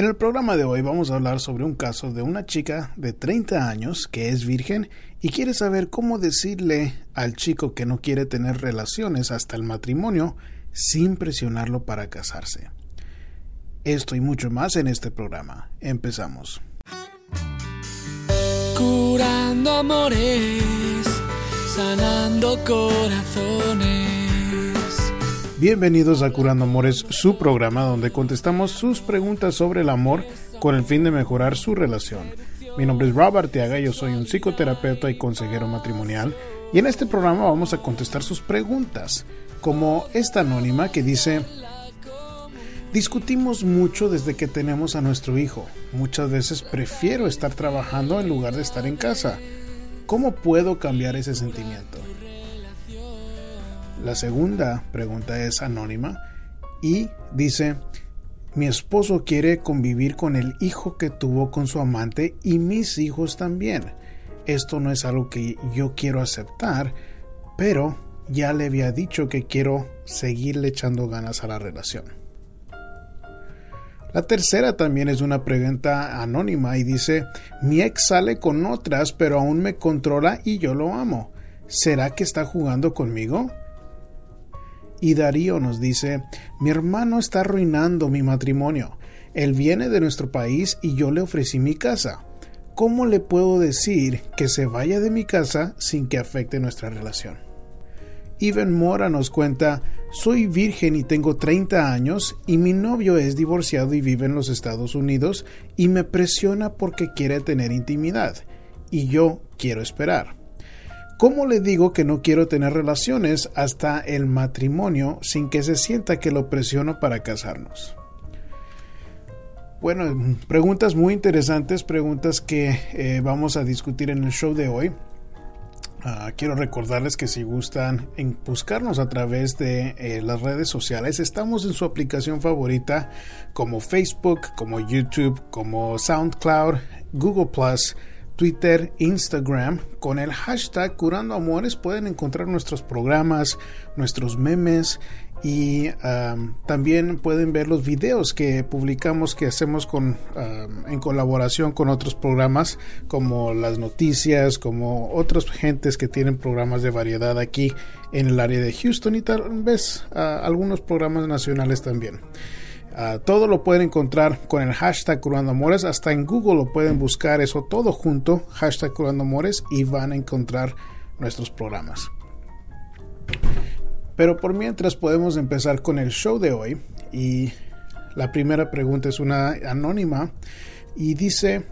En el programa de hoy vamos a hablar sobre un caso de una chica de 30 años que es virgen y quiere saber cómo decirle al chico que no quiere tener relaciones hasta el matrimonio sin presionarlo para casarse. Esto y mucho más en este programa. Empezamos. Curando amores, sanando corazones. Bienvenidos a Curando Amores, su programa donde contestamos sus preguntas sobre el amor con el fin de mejorar su relación. Mi nombre es Robert Arteaga, yo soy un psicoterapeuta y consejero matrimonial y en este programa vamos a contestar sus preguntas, como esta anónima que dice, discutimos mucho desde que tenemos a nuestro hijo, muchas veces prefiero estar trabajando en lugar de estar en casa. ¿Cómo puedo cambiar ese sentimiento? La segunda pregunta es anónima y dice, mi esposo quiere convivir con el hijo que tuvo con su amante y mis hijos también. Esto no es algo que yo quiero aceptar, pero ya le había dicho que quiero seguirle echando ganas a la relación. La tercera también es una pregunta anónima y dice, mi ex sale con otras pero aún me controla y yo lo amo. ¿Será que está jugando conmigo? Y Darío nos dice, mi hermano está arruinando mi matrimonio. Él viene de nuestro país y yo le ofrecí mi casa. ¿Cómo le puedo decir que se vaya de mi casa sin que afecte nuestra relación? Ivan Mora nos cuenta, soy virgen y tengo 30 años y mi novio es divorciado y vive en los Estados Unidos y me presiona porque quiere tener intimidad y yo quiero esperar. ¿Cómo le digo que no quiero tener relaciones hasta el matrimonio sin que se sienta que lo presiono para casarnos? Bueno, preguntas muy interesantes, preguntas que eh, vamos a discutir en el show de hoy. Ah, quiero recordarles que si gustan en buscarnos a través de eh, las redes sociales, estamos en su aplicación favorita como Facebook, como YouTube, como SoundCloud, Google Plus, Twitter, Instagram. Con el hashtag Curando Amores pueden encontrar nuestros programas, nuestros memes y también pueden ver los videos que publicamos que hacemos con, en colaboración con otros programas como las noticias, como otras gentes que tienen programas de variedad aquí en el área de Houston y tal vez algunos programas nacionales también. Ah, todo lo pueden encontrar con el hashtag Curando Amores. Hasta en Google lo pueden buscar eso todo junto, hashtag Curando Amores, y van a encontrar nuestros programas. Pero por mientras podemos empezar con el show de hoy. Y la primera pregunta es una anónima y dice,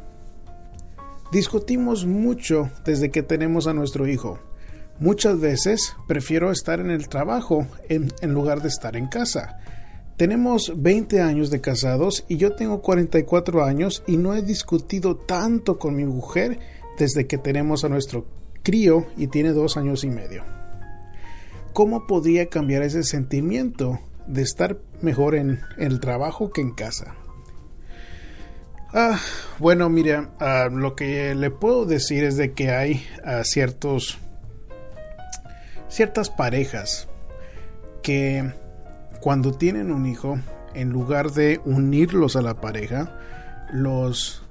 discutimos mucho desde que tenemos a nuestro hijo. Muchas veces prefiero estar en el trabajo en lugar de estar en casa. Tenemos 20 años de casados y yo tengo 44 años y no he discutido tanto con mi mujer desde que tenemos a nuestro crío y tiene dos años y medio. ¿Cómo podría cambiar ese sentimiento de estar mejor en el trabajo que en casa? Ah, bueno, mira, ah, lo que le puedo decir es de que hay ah, ciertos ciertas parejas que cuando tienen un hijo, en lugar de unirlos a la pareja, los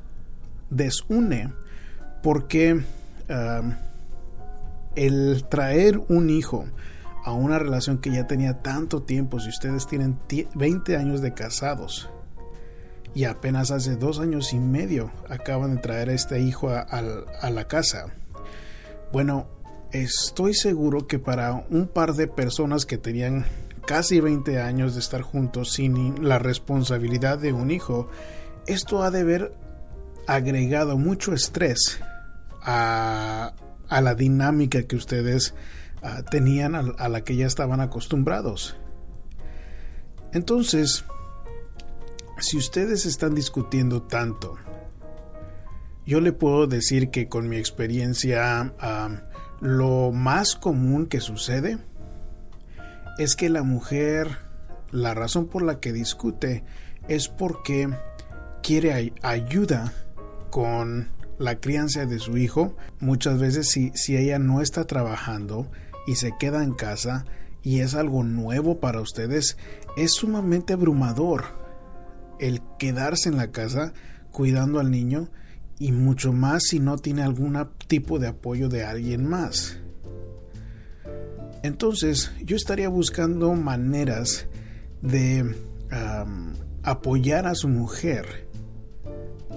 desune. Porque el traer un hijo a una relación que ya tenía tanto tiempo, si ustedes tienen 20 años de casados y apenas hace dos años y medio acaban de traer a este hijo a, a la casa, bueno, estoy seguro que para un par de personas que tenían casi 20 años de estar juntos sin la responsabilidad de un hijo, esto ha de haber agregado mucho estrés a, la dinámica que ustedes ah, tenían a, la que ya estaban acostumbrados. Entonces, si ustedes están discutiendo tanto, yo le puedo decir que con mi experiencia ah, lo más común que sucede es que la mujer, la razón por la que discute es porque quiere ayuda con la crianza de su hijo. Muchas veces si, si ella no está trabajando y se queda en casa y es algo nuevo para ustedes, es sumamente abrumador el quedarse en la casa cuidando al niño y mucho más si no tiene algún tipo de apoyo de alguien más. Entonces yo estaría buscando maneras de apoyar a su mujer.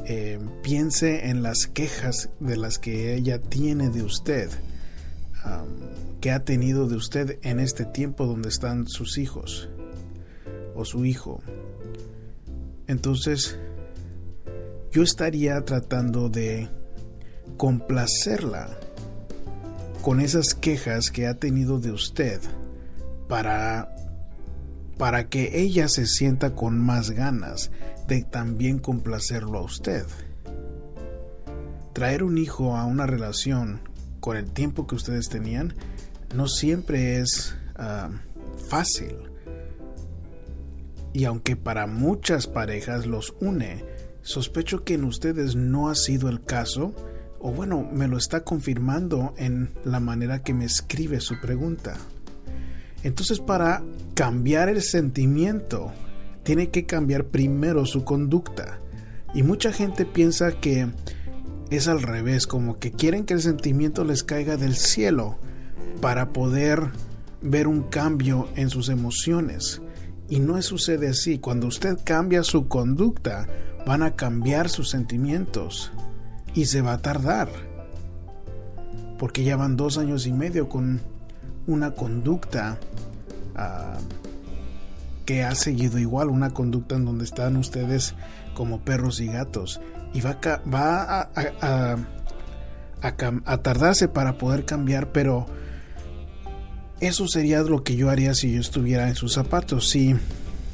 Eh, piense en las quejas de las que ella tiene de usted, que ha tenido de usted en este tiempo donde están sus hijos o su hijo. Entonces, yo estaría tratando de complacerla con esas quejas que ha tenido de usted para para que ella se sienta con más ganas de también complacerlo a usted. Traer un hijo a una relación con el tiempo que ustedes tenían no siempre es ah, fácil. Y aunque para muchas parejas los une, sospecho que en ustedes no ha sido el caso, o bueno, me lo está confirmando en la manera que me escribe su pregunta. Entonces para cambiar el sentimiento, tiene que cambiar primero su conducta. Y mucha gente piensa que es al revés, como que quieren que el sentimiento les caiga del cielo para poder ver un cambio en sus emociones. Y no sucede así. Cuando usted cambia su conducta, van a cambiar sus sentimientos. Y se va a tardar. Porque ya van dos años y medio con una conducta ah, que ha seguido igual, una conducta en donde están ustedes como perros y gatos. Y va, va a, a, tardarse para poder cambiar, pero eso sería lo que yo haría si yo estuviera en sus zapatos. Si,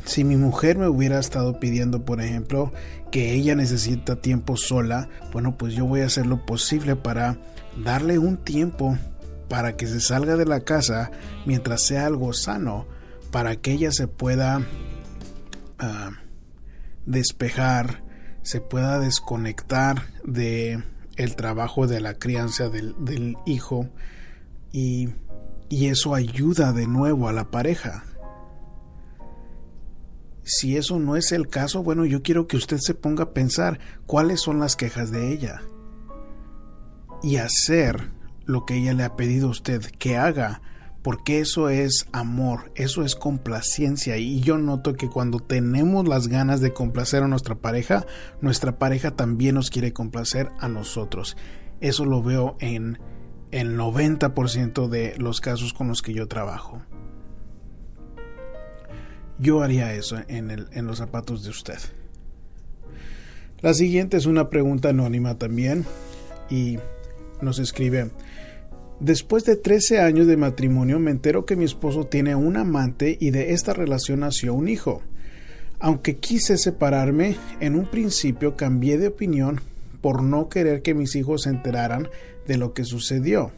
si mi mujer me hubiera estado pidiendo, por ejemplo, que ella necesita tiempo sola, bueno, pues yo voy a hacer lo posible para darle un tiempo para que se salga de la casa mientras sea algo sano, para que ella se pueda ah, despejar, se pueda desconectar de el trabajo de la crianza del, del hijo y, y eso ayuda de nuevo a la pareja. Si eso no es el caso, bueno, yo quiero que usted se ponga a pensar cuáles son las quejas de ella y hacer lo que ella le ha pedido a usted que haga, porque eso es amor, eso es complacencia y yo noto que cuando tenemos las ganas de complacer a nuestra pareja, nuestra pareja también nos quiere complacer a nosotros. Eso lo veo en el 90% de los casos con los que yo trabajo. Yo haría eso en, en los zapatos de usted. La siguiente es una pregunta anónima también y nos escribe, Después de 13 años de matrimonio me entero que mi esposo tiene un amante y de esta relación nació un hijo. Aunque quise separarme, en un principio cambié de opinión por no querer que mis hijos se enteraran de lo que sucedió,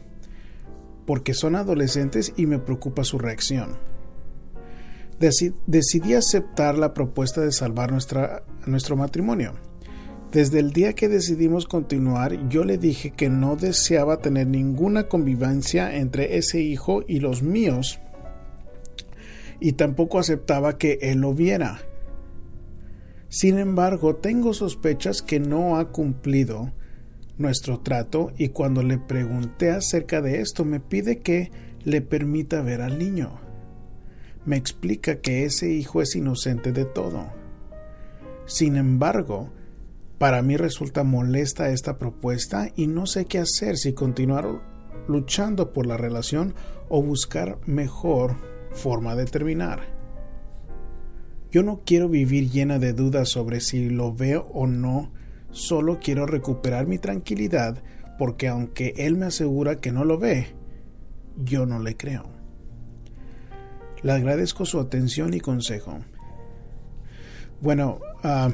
porque son adolescentes y me preocupa su reacción. Decidí aceptar la propuesta de salvar nuestro matrimonio. Desde el día que decidimos continuar, yo le dije que no deseaba tener ninguna convivencia entre ese hijo y los míos, y tampoco aceptaba que él lo viera. Sin embargo, tengo sospechas que no ha cumplido nuestro trato y cuando le pregunté acerca de esto me pide que le permita ver al niño. Me explica que ese hijo es inocente de todo. Sin embargo, para mí resulta molesta esta propuesta y no sé qué hacer si continuar luchando por la relación o buscar mejor forma de terminar. Yo no quiero vivir llena de dudas sobre si lo veo o no, solo quiero recuperar mi tranquilidad porque aunque él me asegura que no lo ve, yo no le creo. Le agradezco su atención y consejo. Bueno, uh,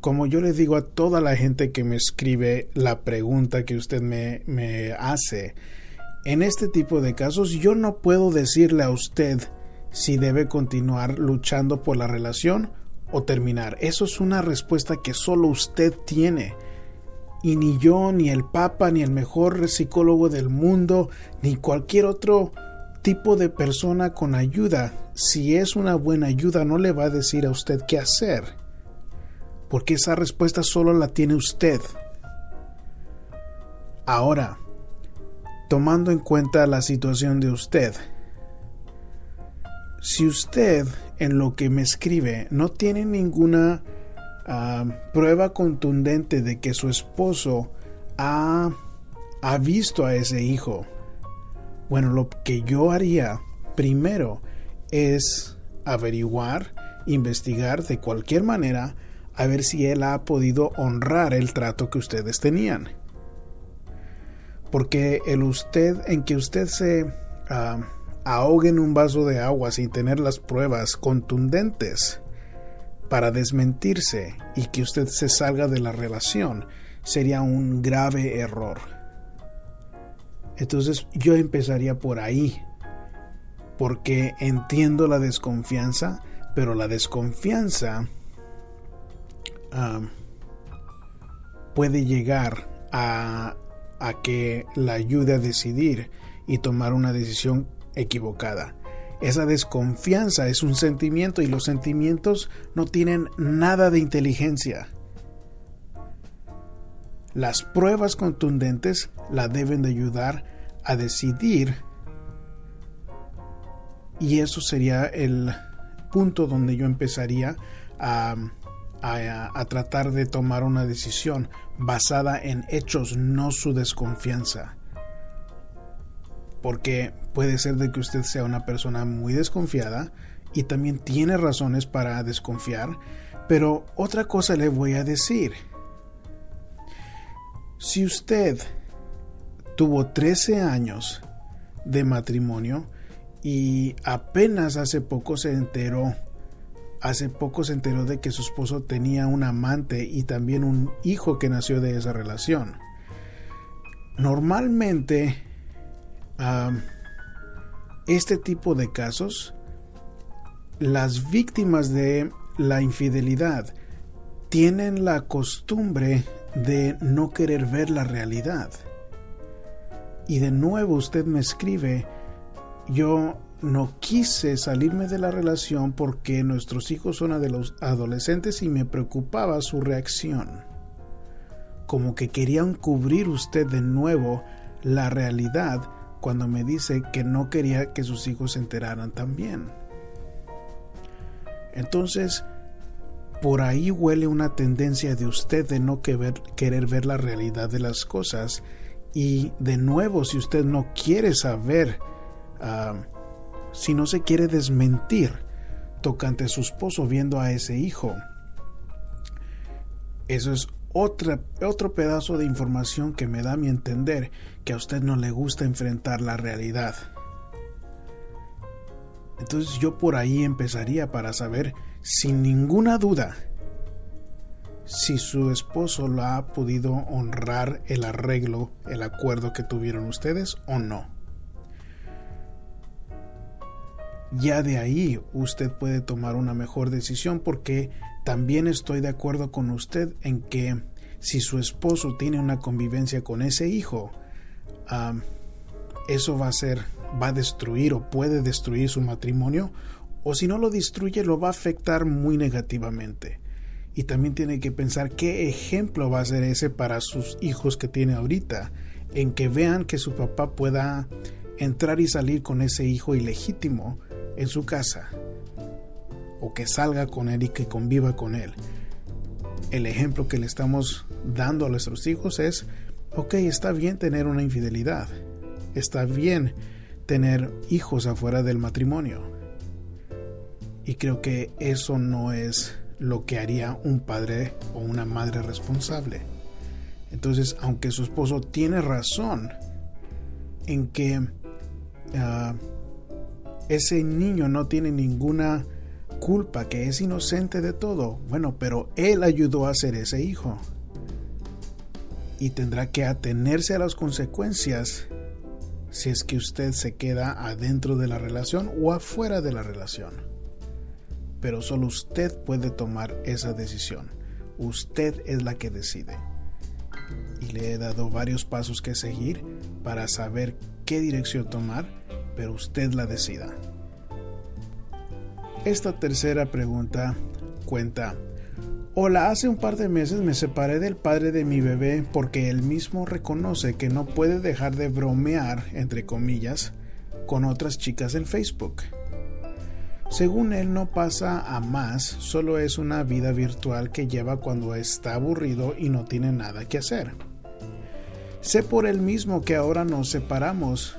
como yo le digo a toda la gente que me escribe la pregunta que usted me, me hace, en este tipo de casos yo no puedo decirle a usted si debe continuar luchando por la relación o terminar. Eso es una respuesta que solo usted tiene. Y ni yo, ni el Papa, ni el mejor psicólogo del mundo, ni cualquier otro tipo de persona con ayuda, si es una buena ayuda, no le va a decir a usted qué hacer porque esa respuesta solo la tiene usted. Ahora, tomando en cuenta la situación de usted, si usted en lo que me escribe no tiene ninguna ah, prueba contundente de que su esposo ha, ha visto a ese hijo, bueno, lo que yo haría primero es averiguar, investigar de cualquier manera a ver si él ha podido honrar el trato que ustedes tenían. Porque el usted, en que usted se ah, ahogue en un vaso de agua sin tener las pruebas contundentes para desmentirse y que usted se salga de la relación, sería un grave error. Entonces yo empezaría por ahí, porque entiendo la desconfianza, pero la desconfianza puede llegar a, a que la ayude a decidir y tomar una decisión equivocada. Esa desconfianza es un sentimiento y los sentimientos no tienen nada de inteligencia. Las pruebas contundentes la deben de ayudar a decidir y eso sería el punto donde yo empezaría a a, tratar de tomar una decisión basada en hechos, no su desconfianza. Porque puede ser de que usted sea una persona muy desconfiada y también tiene razones para desconfiar, pero otra cosa le voy a decir. Si usted tuvo 13 años de matrimonio y apenas hace poco se enteró hace poco se enteró de que su esposo tenía un amante y también un hijo que nació de esa relación. Normalmente, este tipo de casos, las víctimas de la infidelidad tienen la costumbre de no querer ver la realidad. Y de nuevo usted me escribe, yo no quise salirme de la relación porque nuestros hijos son adolescentes y me preocupaba su reacción. Como que querían cubrir usted de nuevo la realidad cuando me dice que no quería que sus hijos se enteraran también. Entonces, por ahí huele una tendencia de usted de no querer ver la realidad de las cosas y de nuevo si usted no quiere saber ah, si no se quiere desmentir tocante a su esposo viendo a ese hijo. Eso es otro pedazo de información que me da mi entender que a usted no le gusta enfrentar la realidad. Entonces yo por ahí empezaría para saber sin ninguna duda si su esposo lo ha podido honrar el arreglo, el acuerdo que tuvieron ustedes o no. Ya de ahí usted puede tomar una mejor decisión porque también estoy de acuerdo con usted en que si su esposo tiene una convivencia con ese hijo, eso va a ser, va a destruir o puede destruir su matrimonio, o si no lo destruye, lo va a afectar muy negativamente. Y también tiene que pensar qué ejemplo va a ser ese para sus hijos que tiene ahorita, en que vean que su papá pueda entrar y salir con ese hijo ilegítimo en su casa o que salga con él y que conviva con él. El ejemplo que le estamos dando a nuestros hijos es, ok, está bien tener una infidelidad, está bien tener hijos afuera del matrimonio. Y creo que eso no es lo que haría un padre o una madre responsable. Entonces, aunque su esposo tiene razón en que ah, ese niño no tiene ninguna culpa, que es inocente de todo. Bueno, pero él ayudó a ser ese hijo. Y tendrá que atenerse a las consecuencias si es que usted se queda adentro de la relación o afuera de la relación. Pero solo usted puede tomar esa decisión. Usted es la que decide. Y le he dado varios pasos que seguir para saber qué dirección tomar pero usted la decida. Esta tercera pregunta cuenta, Hola, hace un par de meses me separé del padre de mi bebé porque él mismo reconoce que no puede dejar de bromear, entre comillas, con otras chicas en Facebook. Según él no pasa a más, solo es una vida virtual que lleva cuando está aburrido y no tiene nada que hacer. Sé por él mismo que ahora nos separamos.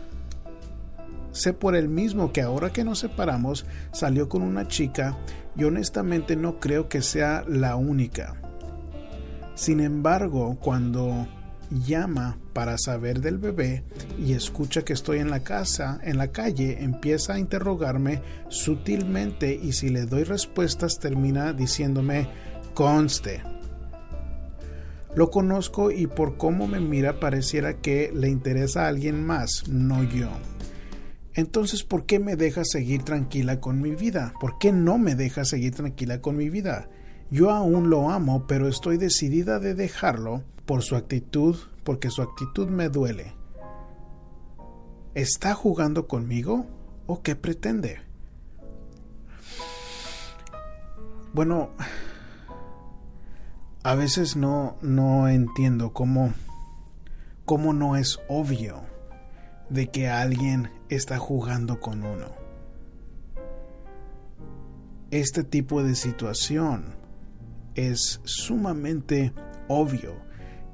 Sé por él mismo que ahora que nos separamos salió con una chica y honestamente no creo que sea la única. Sin embargo, cuando llama para saber del bebé y escucha que estoy en la casa, en la calle, empieza a interrogarme sutilmente y si le doy respuestas termina diciéndome conste. Lo conozco y por cómo me mira pareciera que le interesa a alguien más, no yo. Entonces, ¿por qué me deja seguir tranquila con mi vida? ¿Por qué no me deja seguir tranquila con mi vida? Yo aún lo amo, pero estoy decidida de dejarlo por su actitud, porque su actitud me duele. ¿Está jugando conmigo o qué pretende? Bueno, a veces no, no entiendo cómo, cómo no es obvio de que alguien está jugando con uno. Este tipo de situación es sumamente obvio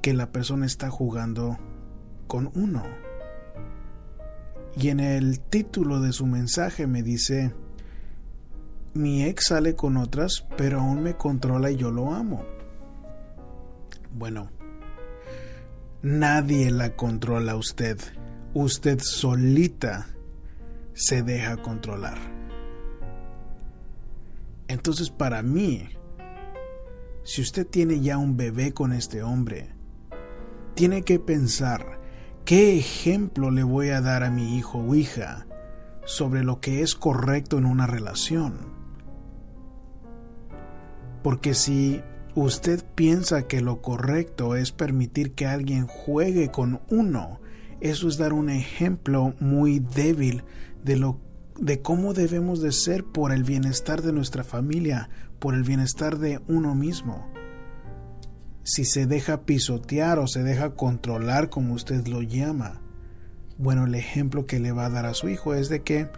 que la persona está jugando con uno. Y en el título de su mensaje me dice, mi ex sale con otras, pero aún me controla y yo lo amo. Bueno, nadie la controla a usted. Usted solita se deja controlar. Entonces para mí, si usted tiene ya un bebé con este hombre, tiene que pensar qué ejemplo le voy a dar a mi hijo o hija sobre lo que es correcto en una relación. Porque si usted piensa que lo correcto es permitir que alguien juegue con uno, eso es dar un ejemplo muy débil de lo de cómo debemos de ser por el bienestar de nuestra familia, por el bienestar de uno mismo si se deja pisotear o se deja controlar como usted lo llama. Bueno, el ejemplo que le va a dar a su hijo es de que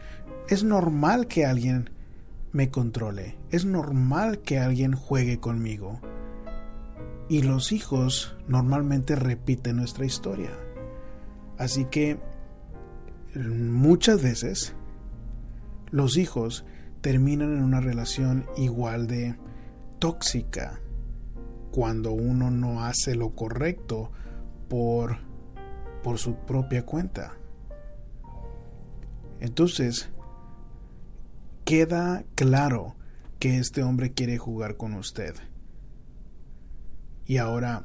es normal que alguien me controle, es normal que alguien juegue conmigo. Y los hijos normalmente repiten nuestra historia. Así que muchas veces los hijos terminan en una relación igual de tóxica, cuando uno no hace lo correcto por, por su propia cuenta. Entonces, queda claro que este hombre quiere jugar con usted. Y ahora,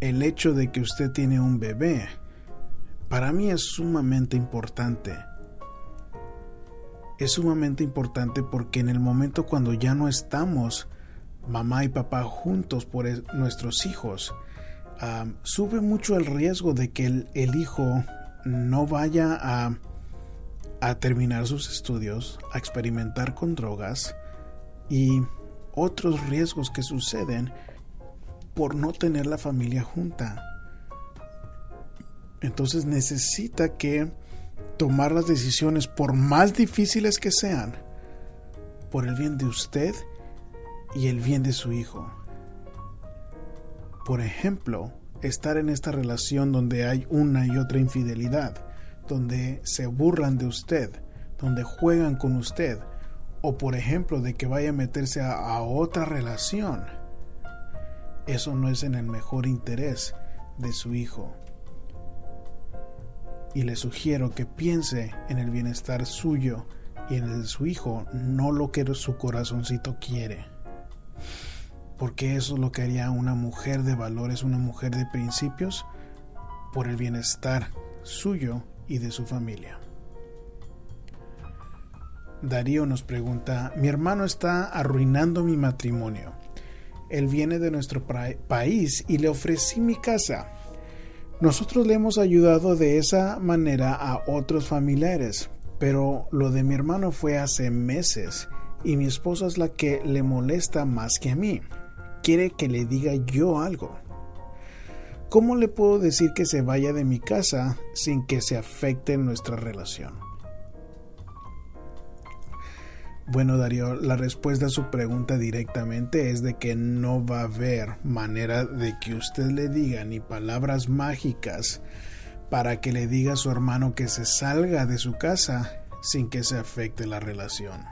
el hecho de que usted tiene un bebé, para mí es sumamente importante es sumamente importante porque en el momento cuando ya no estamos mamá y papá juntos por nuestros hijos, sube mucho el riesgo de que el, hijo no vaya a, a terminar sus estudios, a experimentar con drogas y otros riesgos que suceden por no tener la familia junta. Entonces necesita que tomar las decisiones, por más difíciles que sean, por el bien de usted y el bien de su hijo. Por ejemplo, estar en esta relación donde hay una y otra infidelidad, donde se burlan de usted, donde juegan con usted, o por ejemplo de que vaya a meterse a, a otra relación. Eso no es en el mejor interés de su hijo y le sugiero que piense en el bienestar suyo y en el de su hijo, no lo que su corazoncito quiere. Porque eso es lo que haría una mujer de valores, una mujer de principios, por el bienestar suyo y de su familia. Darío nos pregunta, mi hermano está arruinando mi matrimonio. Él viene de nuestro país y le ofrecí mi casa nosotros le hemos ayudado de esa manera a otros familiares, pero lo de mi hermano fue hace meses y mi esposa es la que le molesta más que a mí. Quiere que le diga yo algo. ¿Cómo le puedo decir que se vaya de mi casa sin que se afecte nuestra relación? Bueno, Darío, la respuesta a su pregunta directamente es de que no va a haber manera de que usted le diga ni palabras mágicas para que le diga a su hermano que se salga de su casa sin que se afecte la relación.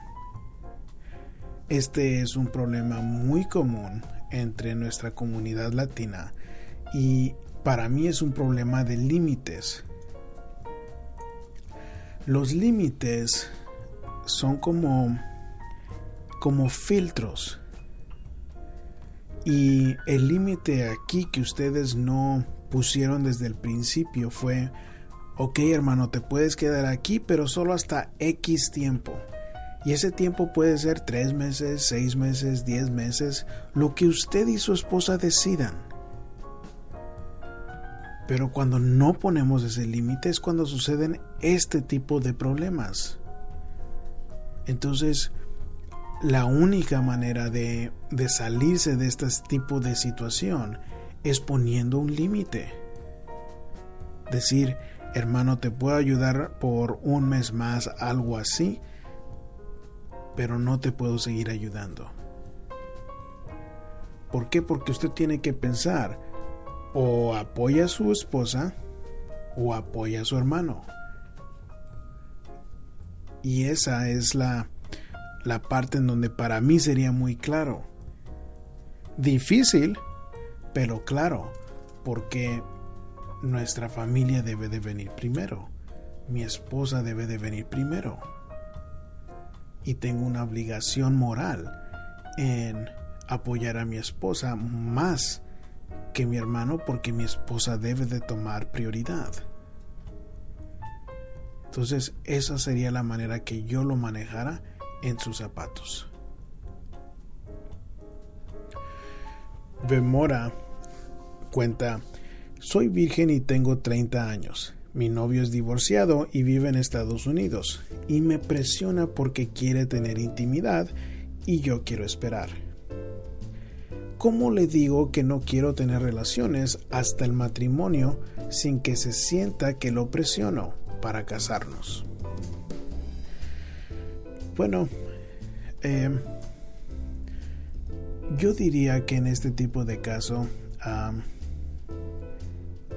Este es un problema muy común entre nuestra comunidad latina y para mí es un problema de límites. Los límites son como como filtros. Y el límite aquí que ustedes no pusieron desde el principio fue, ok hermano, te puedes quedar aquí, pero solo hasta X tiempo. Y ese tiempo puede ser tres meses, seis meses, diez meses, lo que usted y su esposa decidan. Pero cuando no ponemos ese límite es cuando suceden este tipo de problemas. Entonces, la única manera de, de salirse de este tipo de situación es poniendo un límite. Decir, hermano, te puedo ayudar por un mes más, algo así, pero no te puedo seguir ayudando. ¿Por qué? Porque usted tiene que pensar, o apoya a su esposa o apoya a su hermano. Y esa es la, la parte en donde para mí sería muy claro. Difícil, pero claro, porque nuestra familia debe de venir primero. Mi esposa debe de venir primero. Y tengo una obligación moral en apoyar a mi esposa más que mi hermano porque mi esposa debe de tomar prioridad. Entonces esa sería la manera que yo lo manejara en sus zapatos. Bemora cuenta, soy virgen y tengo 30 años. Mi novio es divorciado y vive en Estados Unidos y me presiona porque quiere tener intimidad y yo quiero esperar. ¿Cómo le digo que no quiero tener relaciones hasta el matrimonio sin que se sienta que lo presiono para casarnos? Bueno, eh, yo diría que en este tipo de caso,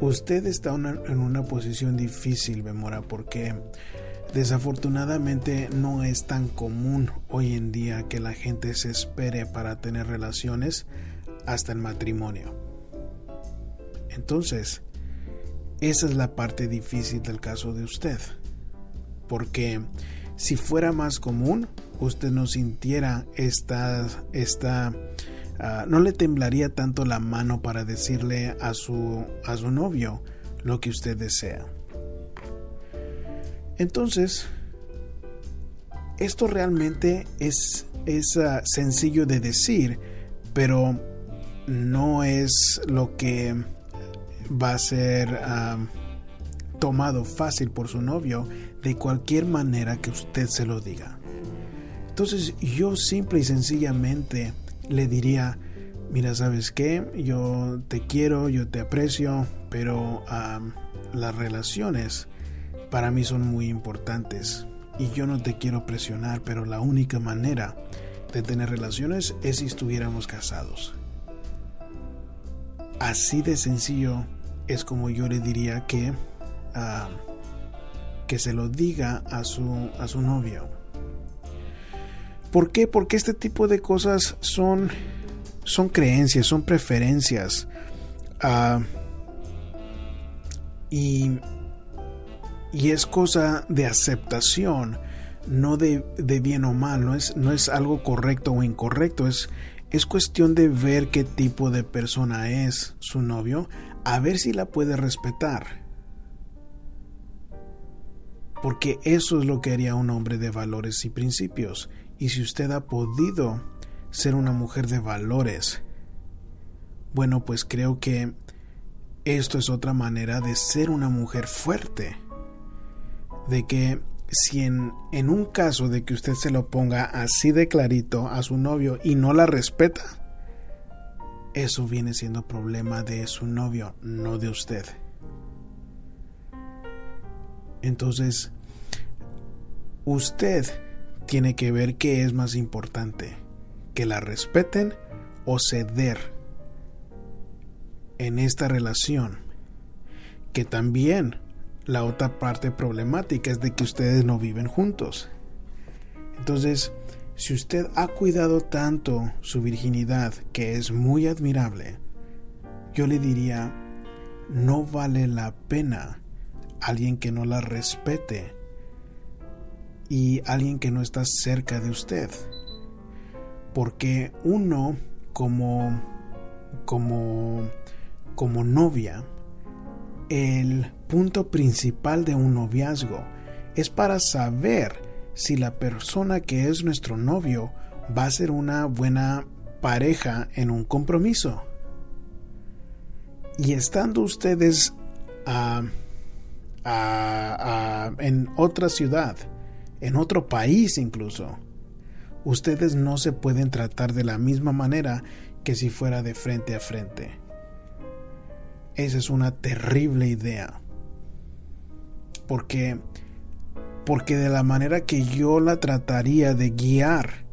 usted está en una posición difícil, Memora, porque desafortunadamente no es tan común hoy en día que la gente se espere para tener relaciones hasta el matrimonio. Entonces, esa es la parte difícil del caso de usted, porque si fuera más común, usted no sintiera esta, esta ah, no le temblaría tanto la mano para decirle a su, a su novio lo que usted desea. Entonces, esto realmente es, es ah, sencillo de decir, pero no es lo que va a ser ah, tomado fácil por su novio de cualquier manera que usted se lo diga. Entonces yo simple y sencillamente le diría, mira, ¿sabes qué? Yo te quiero, yo te aprecio, pero las relaciones para mí son muy importantes y yo no te quiero presionar, pero la única manera de tener relaciones es si estuviéramos casados. Así de sencillo es como yo le diría que que se lo diga a su, a su novio. ¿Por qué? Porque este tipo de cosas son, son creencias, son preferencias. Ah, y, y, es cosa de aceptación, no de, de, bien o mal, no es, no es algo correcto o incorrecto, es, es cuestión de ver qué tipo de persona es su novio, a ver si la puede respetar porque eso es lo que haría un hombre de valores y principios. Y si usted ha podido ser una mujer de valores, bueno, pues creo que esto es otra manera de ser una mujer fuerte, de que si en, un caso de que usted se lo ponga así de clarito a su novio y no la respeta, eso viene siendo problema de su novio, no de usted. Entonces, usted tiene que ver qué es más importante, que la respeten o ceder en esta relación. Que también la otra parte problemática es de que ustedes no viven juntos. Entonces, si usted ha cuidado tanto su virginidad, que es muy admirable, yo le diría, no vale la pena alguien que no la respete y alguien que no está cerca de usted. Porque uno como como como novia el punto principal de un noviazgo es para saber si la persona que es nuestro novio va a ser una buena pareja en un compromiso. Y estando ustedes en otra ciudad, en otro país incluso, ustedes no se pueden tratar de la misma manera que si fuera de frente a frente. Esa es una terrible idea. Porque porque de la manera que yo la trataría de guiar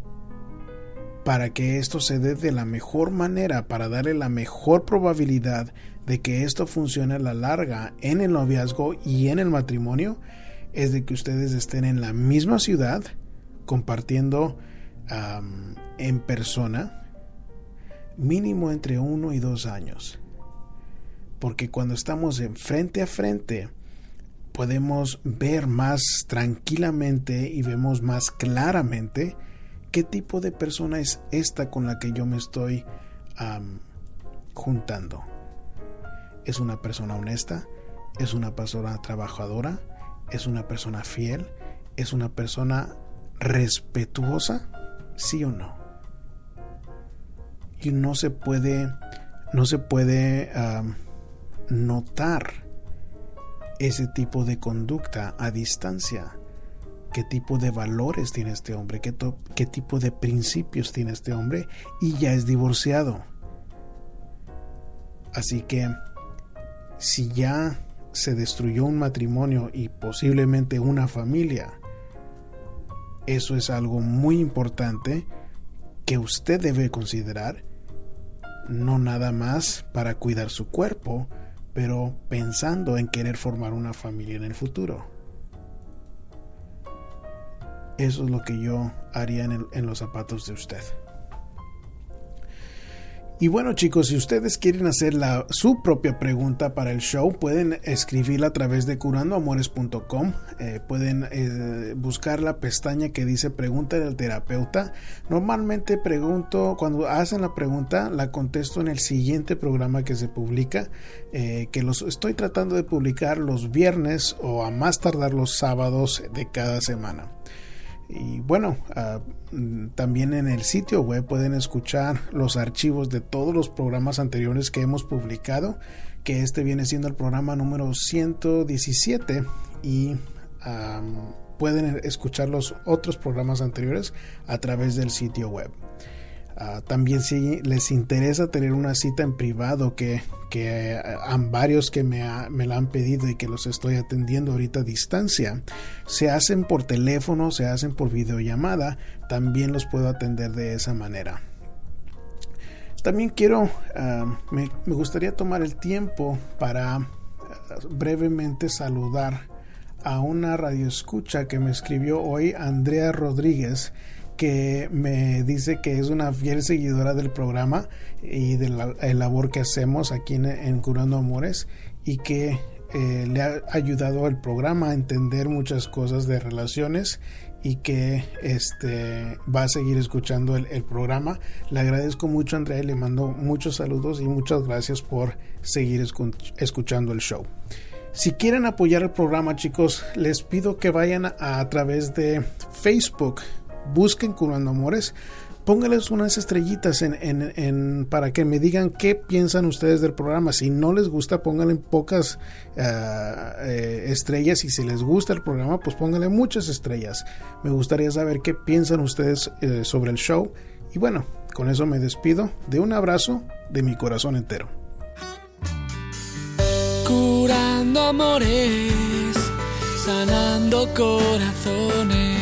para que esto se dé de la mejor manera, para darle la mejor probabilidad de que esto funcione a la larga en el noviazgo y en el matrimonio es de que ustedes estén en la misma ciudad compartiendo en persona mínimo entre uno y dos años. Porque cuando estamos en frente a frente podemos ver más tranquilamente y vemos más claramente qué tipo de persona es esta con la que yo me estoy juntando. Es una persona honesta, es una persona trabajadora, es una persona fiel, es una persona respetuosa, sí o no. Y no se puede, no se puede notar ese tipo de conducta a distancia. ¿Qué tipo de valores tiene este hombre? ¿Qué, ¿Qué tipo de principios tiene este hombre? Y ya es divorciado. Así que si ya se destruyó un matrimonio y posiblemente una familia, eso es algo muy importante que usted debe considerar, no nada más para cuidar su cuerpo, pero pensando en querer formar una familia en el futuro. Eso es lo que yo haría en, los zapatos de usted. Y bueno chicos, si ustedes quieren hacer la, su propia pregunta para el show, pueden escribirla a través de curandoamores.com. Eh, pueden eh, buscar la pestaña que dice pregunta del terapeuta. Normalmente pregunto, cuando hacen la pregunta, la contesto en el siguiente programa que se publica, eh, que los estoy tratando de publicar los viernes o a más tardar los sábados de cada semana. Y bueno, ah, mm, también en el sitio web pueden escuchar los archivos de todos los programas anteriores que hemos publicado, que este viene siendo el programa número 117 y pueden escuchar los otros programas anteriores a través del sitio web. Ah, también si les interesa tener una cita en privado, que, que han varios que me, me, la han pedido y que los estoy atendiendo ahorita a distancia, se hacen por teléfono, se hacen por videollamada, también los puedo atender de esa manera. También quiero, ah, me, me, gustaría tomar el tiempo para ah, brevemente saludar a una radioescucha que me escribió hoy, Andrea Rodríguez que me dice que es una fiel seguidora del programa y de la labor que hacemos aquí en, Curando Amores y que eh, le ha ayudado al programa a entender muchas cosas de relaciones y que este va a seguir escuchando el, programa. Le agradezco mucho Andrea y le mando muchos saludos y muchas gracias por seguir escuchando el show. Si quieren apoyar el programa chicos, les pido que vayan a través de Facebook busquen Curando Amores, póngales unas estrellitas para que me digan qué piensan ustedes del programa. Si no les gusta, pónganle pocas ah, eh, estrellas y si les gusta el programa, pues pónganle muchas estrellas. Me gustaría saber qué piensan ustedes eh, sobre el show. Y bueno, con eso me despido de un abrazo de mi corazón entero. Curando amores, sanando corazones